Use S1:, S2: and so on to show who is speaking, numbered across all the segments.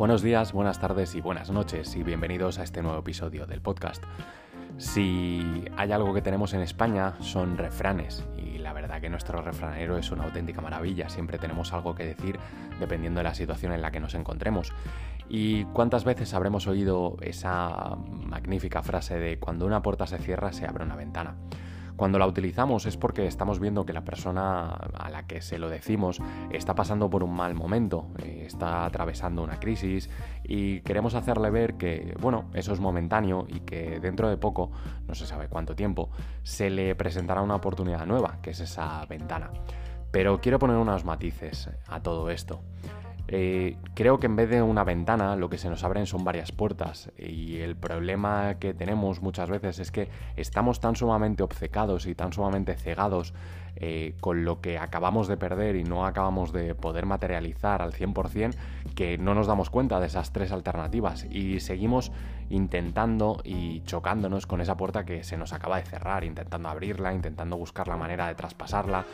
S1: Buenos días, buenas tardes y buenas noches y bienvenidos a este nuevo episodio del podcast. Si hay algo que tenemos en España son refranes y la verdad que nuestro refranero es una auténtica maravilla, siempre tenemos algo que decir dependiendo de la situación en la que nos encontremos. ¿Y cuántas veces habremos oído esa magnífica frase de cuando una puerta se cierra se abre una ventana? Cuando la utilizamos es porque estamos viendo que la persona a la que se lo decimos está pasando por un mal momento, eh, está atravesando una crisis y queremos hacerle ver que, bueno, eso es momentáneo y que dentro de poco, no se sabe cuánto tiempo, se le presentará una oportunidad nueva, que es esa ventana. Pero quiero poner unos matices a todo esto. Eh, creo que en vez de una ventana lo que se nos abren son varias puertas y el problema que tenemos muchas veces es que estamos tan sumamente obcecados y tan sumamente cegados eh, con lo que acabamos de perder y no acabamos de poder materializar al 100% que no nos damos cuenta de esas tres alternativas y seguimos intentando y chocándonos con esa puerta que se nos acaba de cerrar, intentando abrirla, intentando buscar la manera de traspasarla.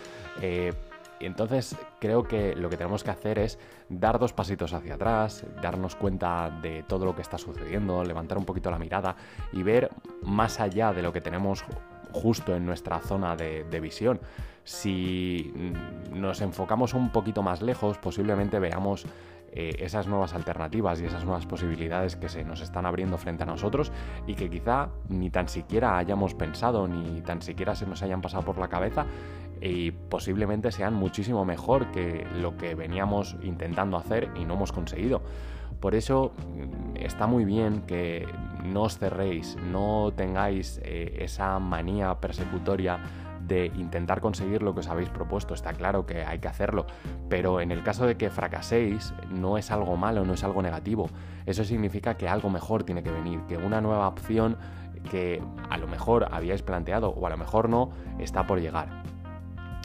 S1: Eh, entonces creo que lo que tenemos que hacer es dar dos pasitos hacia atrás, darnos cuenta de todo lo que está sucediendo, levantar un poquito la mirada y ver más allá de lo que tenemos justo en nuestra zona de, visión. Si nos enfocamos un poquito más lejos, posiblemente veamos eh, esas nuevas alternativas y esas nuevas posibilidades que se nos están abriendo frente a nosotros y que quizá ni tan siquiera hayamos pensado ni tan siquiera se nos hayan pasado por la cabeza y posiblemente sean muchísimo mejor que lo que veníamos intentando hacer y no hemos conseguido. Por eso mm, está muy bien que no os cerréis, no tengáis eh, esa manía persecutoria de intentar conseguir lo que os habéis propuesto. Está claro que hay que hacerlo, pero en el caso de que fracaséis, no es algo malo, no es algo negativo. Eso significa que algo mejor tiene que venir, que una nueva opción que a lo mejor habíais planteado o a lo mejor no, está por llegar.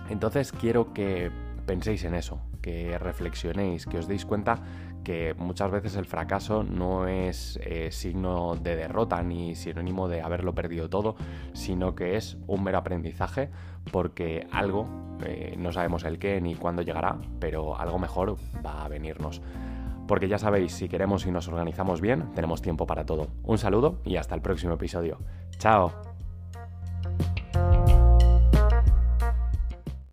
S1: Entonces quiero que penséis en eso, que reflexionéis, que os deis cuenta que muchas veces el fracaso no es eh, signo de derrota ni sinónimo de haberlo perdido todo, sino que es un mero aprendizaje porque algo, eh, no sabemos el qué ni cuándo llegará, pero algo mejor va a venirnos. Porque ya sabéis, si queremos y nos organizamos bien, tenemos tiempo para todo. Un saludo y hasta el próximo episodio. ¡Chao!